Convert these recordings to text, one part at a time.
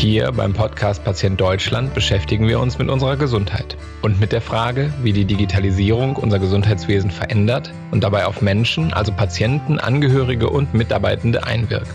Hier beim Podcast Patient Deutschland beschäftigen wir uns mit unserer Gesundheit und mit der Frage, wie die Digitalisierung unser Gesundheitswesen verändert und dabei auf Menschen, also Patienten, Angehörige und Mitarbeitende einwirkt.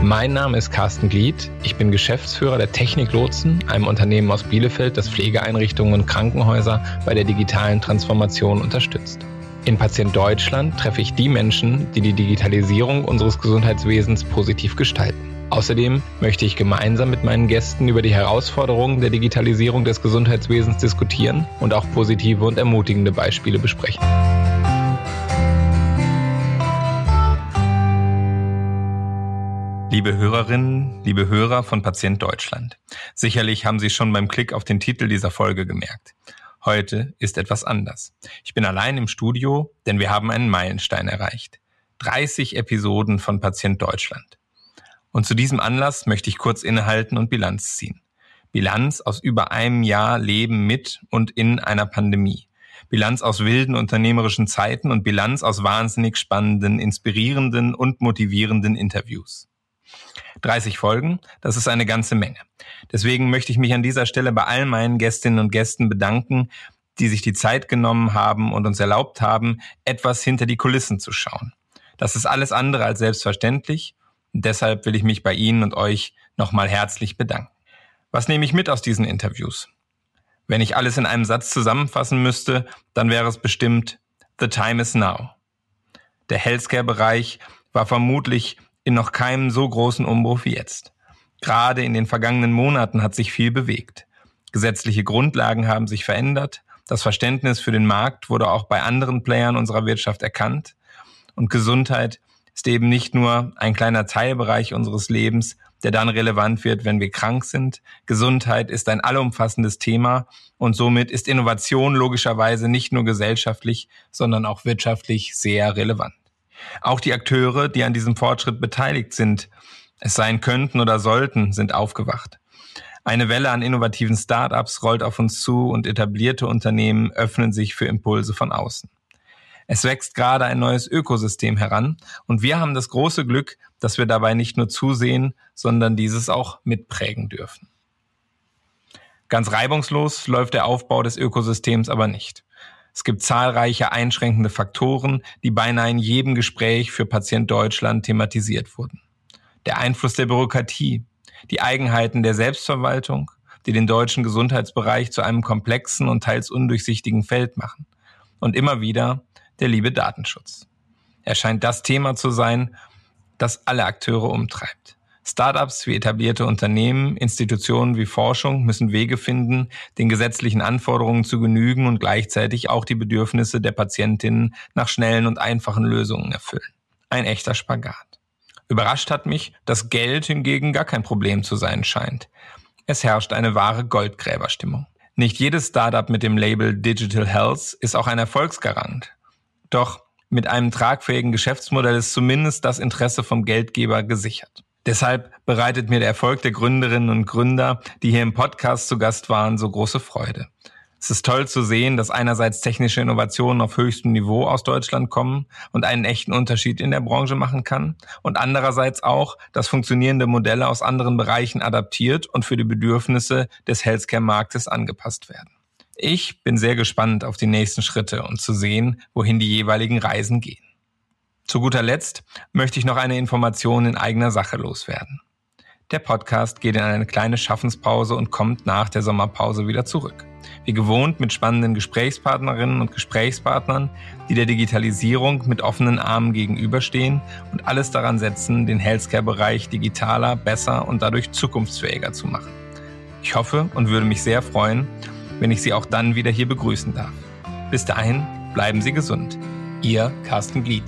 Mein Name ist Carsten Glied. Ich bin Geschäftsführer der Technik Lotsen, einem Unternehmen aus Bielefeld, das Pflegeeinrichtungen und Krankenhäuser bei der digitalen Transformation unterstützt. In Patient Deutschland treffe ich die Menschen, die die Digitalisierung unseres Gesundheitswesens positiv gestalten. Außerdem möchte ich gemeinsam mit meinen Gästen über die Herausforderungen der Digitalisierung des Gesundheitswesens diskutieren und auch positive und ermutigende Beispiele besprechen. Liebe Hörerinnen, liebe Hörer von Patient Deutschland. Sicherlich haben Sie schon beim Klick auf den Titel dieser Folge gemerkt. Heute ist etwas anders. Ich bin allein im Studio, denn wir haben einen Meilenstein erreicht. 30 Episoden von Patient Deutschland. Und zu diesem Anlass möchte ich kurz innehalten und Bilanz ziehen. Bilanz aus über einem Jahr Leben mit und in einer Pandemie. Bilanz aus wilden unternehmerischen Zeiten und Bilanz aus wahnsinnig spannenden, inspirierenden und motivierenden Interviews. 30 Folgen, das ist eine ganze Menge. Deswegen möchte ich mich an dieser Stelle bei all meinen Gästinnen und Gästen bedanken, die sich die Zeit genommen haben und uns erlaubt haben, etwas hinter die Kulissen zu schauen. Das ist alles andere als selbstverständlich deshalb will ich mich bei Ihnen und euch nochmal herzlich bedanken. Was nehme ich mit aus diesen Interviews? Wenn ich alles in einem Satz zusammenfassen müsste, dann wäre es bestimmt The time is now. Der Healthcare-Bereich war vermutlich in noch keinem so großen Umbruch wie jetzt. Gerade in den vergangenen Monaten hat sich viel bewegt. Gesetzliche Grundlagen haben sich verändert, das Verständnis für den Markt wurde auch bei anderen Playern unserer Wirtschaft erkannt und Gesundheit ist eben nicht nur ein kleiner Teilbereich unseres Lebens, der dann relevant wird, wenn wir krank sind. Gesundheit ist ein allumfassendes Thema und somit ist Innovation logischerweise nicht nur gesellschaftlich, sondern auch wirtschaftlich sehr relevant. Auch die Akteure, die an diesem Fortschritt beteiligt sind, es sein könnten oder sollten, sind aufgewacht. Eine Welle an innovativen Startups rollt auf uns zu und etablierte Unternehmen öffnen sich für Impulse von außen. Es wächst gerade ein neues Ökosystem heran und wir haben das große Glück, dass wir dabei nicht nur zusehen, sondern dieses auch mitprägen dürfen. Ganz reibungslos läuft der Aufbau des Ökosystems aber nicht. Es gibt zahlreiche einschränkende Faktoren, die beinahe in jedem Gespräch für Patient Deutschland thematisiert wurden. Der Einfluss der Bürokratie, die Eigenheiten der Selbstverwaltung, die den deutschen Gesundheitsbereich zu einem komplexen und teils undurchsichtigen Feld machen. Und immer wieder der liebe Datenschutz. Er scheint das Thema zu sein, das alle Akteure umtreibt. Startups wie etablierte Unternehmen, Institutionen wie Forschung müssen Wege finden, den gesetzlichen Anforderungen zu genügen und gleichzeitig auch die Bedürfnisse der Patientinnen nach schnellen und einfachen Lösungen erfüllen. Ein echter Spagat. Überrascht hat mich, dass Geld hingegen gar kein Problem zu sein scheint. Es herrscht eine wahre Goldgräberstimmung. Nicht jedes Startup mit dem Label Digital Health ist auch ein Erfolgsgarant. Doch mit einem tragfähigen Geschäftsmodell ist zumindest das Interesse vom Geldgeber gesichert. Deshalb bereitet mir der Erfolg der Gründerinnen und Gründer, die hier im Podcast zu Gast waren, so große Freude. Es ist toll zu sehen, dass einerseits technische Innovationen auf höchstem Niveau aus Deutschland kommen und einen echten Unterschied in der Branche machen kann und andererseits auch, dass funktionierende Modelle aus anderen Bereichen adaptiert und für die Bedürfnisse des Healthcare-Marktes angepasst werden. Ich bin sehr gespannt auf die nächsten Schritte und zu sehen, wohin die jeweiligen Reisen gehen. Zu guter Letzt möchte ich noch eine Information in eigener Sache loswerden. Der Podcast geht in eine kleine Schaffenspause und kommt nach der Sommerpause wieder zurück. Wie gewohnt mit spannenden Gesprächspartnerinnen und Gesprächspartnern, die der Digitalisierung mit offenen Armen gegenüberstehen und alles daran setzen, den Healthcare-Bereich digitaler, besser und dadurch zukunftsfähiger zu machen. Ich hoffe und würde mich sehr freuen, wenn ich Sie auch dann wieder hier begrüßen darf. Bis dahin, bleiben Sie gesund. Ihr Carsten Glied.